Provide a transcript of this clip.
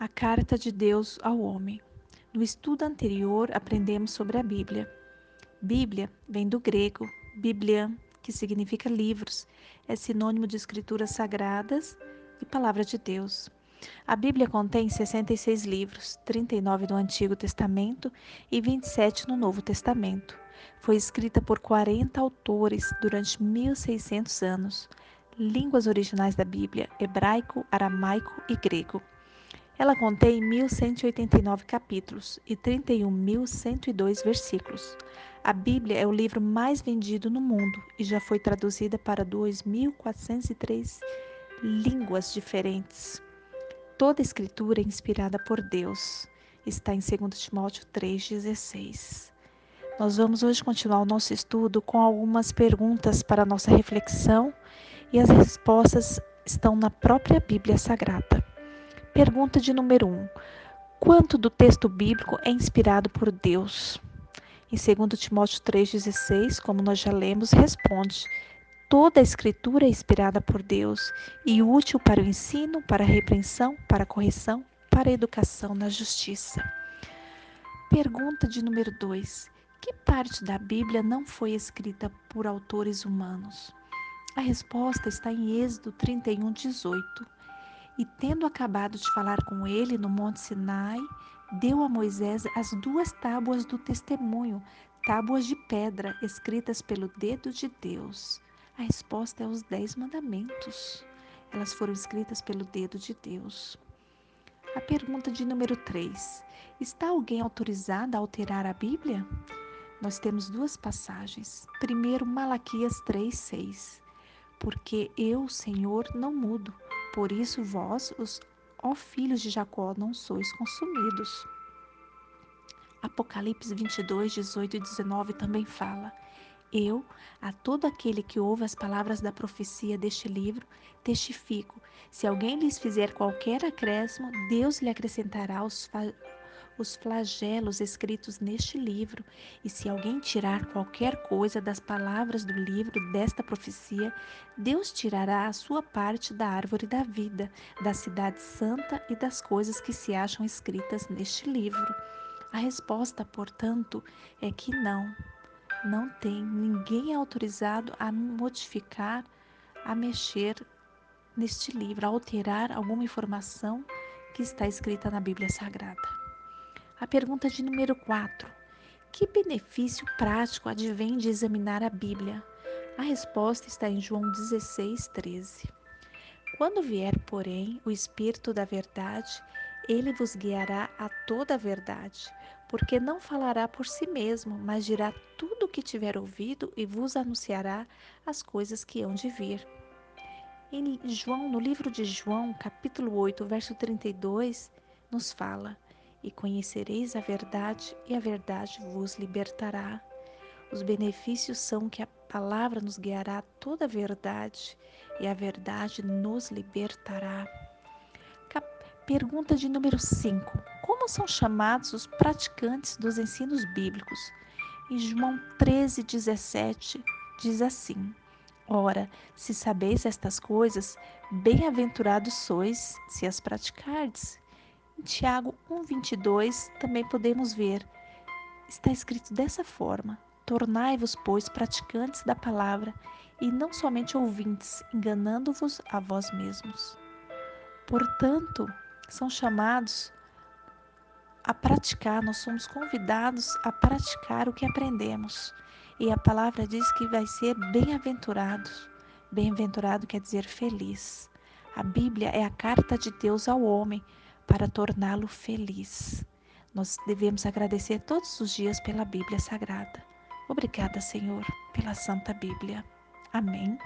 A carta de Deus ao homem. No estudo anterior, aprendemos sobre a Bíblia. Bíblia vem do grego biblian, que significa livros, é sinônimo de escrituras sagradas e palavra de Deus. A Bíblia contém 66 livros, 39 no Antigo Testamento e 27 no Novo Testamento. Foi escrita por 40 autores durante 1600 anos. Línguas originais da Bíblia: hebraico, aramaico e grego. Ela contém 1189 capítulos e 31.102 versículos. A Bíblia é o livro mais vendido no mundo e já foi traduzida para 2.403 línguas diferentes. Toda escritura é inspirada por Deus. Está em 2 Timóteo 3,16. Nós vamos hoje continuar o nosso estudo com algumas perguntas para nossa reflexão e as respostas estão na própria Bíblia Sagrada. Pergunta de número 1. Um, quanto do texto bíblico é inspirado por Deus? Em 2 Timóteo 3,16, como nós já lemos, responde: Toda a escritura é inspirada por Deus e útil para o ensino, para a repreensão, para a correção, para a educação na justiça. Pergunta de número 2. Que parte da Bíblia não foi escrita por autores humanos? A resposta está em Êxodo 31, 18 e, tendo acabado de falar com ele no Monte Sinai, deu a Moisés as duas tábuas do testemunho, tábuas de pedra, escritas pelo dedo de Deus. A resposta é os Dez Mandamentos. Elas foram escritas pelo dedo de Deus. A pergunta de número 3. Está alguém autorizado a alterar a Bíblia? Nós temos duas passagens. Primeiro, Malaquias 3, 6. Porque eu, Senhor, não mudo por isso vós, os ó filhos de Jacó, não sois consumidos. Apocalipse 22, 18 e 19 também fala: Eu, a todo aquele que ouve as palavras da profecia deste livro, testifico: se alguém lhes fizer qualquer acréscimo, Deus lhe acrescentará os, os flagelos escritos neste livro, e se alguém tirar qualquer coisa das palavras do livro desta profecia, Deus tirará a sua parte da árvore da vida, da cidade santa e das coisas que se acham escritas neste livro. A resposta, portanto, é que não. Não tem, ninguém autorizado a modificar, a mexer neste livro, a alterar alguma informação que está escrita na Bíblia Sagrada. A pergunta de número 4. Que benefício prático advém de examinar a Bíblia? A resposta está em João 16, 13. Quando vier, porém, o Espírito da Verdade, ele vos guiará a toda a verdade, porque não falará por si mesmo, mas dirá tudo o que tiver ouvido e vos anunciará as coisas que hão de vir. Em João, no livro de João, capítulo 8, verso 32, nos fala: e conhecereis a verdade, e a verdade vos libertará. Os benefícios são que a palavra nos guiará toda a verdade, e a verdade nos libertará. Pergunta de número 5. Como são chamados os praticantes dos ensinos bíblicos? Em João 13, 17, diz assim: Ora, se sabeis estas coisas, bem-aventurados sois se as praticardes. Tiago 1,22 também podemos ver, está escrito dessa forma: Tornai-vos, pois, praticantes da palavra, e não somente ouvintes, enganando-vos a vós mesmos. Portanto, são chamados a praticar, nós somos convidados a praticar o que aprendemos. E a palavra diz que vai ser bem-aventurados. Bem-aventurado quer dizer feliz. A Bíblia é a carta de Deus ao homem para torná-lo feliz. Nós devemos agradecer todos os dias pela Bíblia Sagrada. Obrigada, Senhor, pela Santa Bíblia. Amém.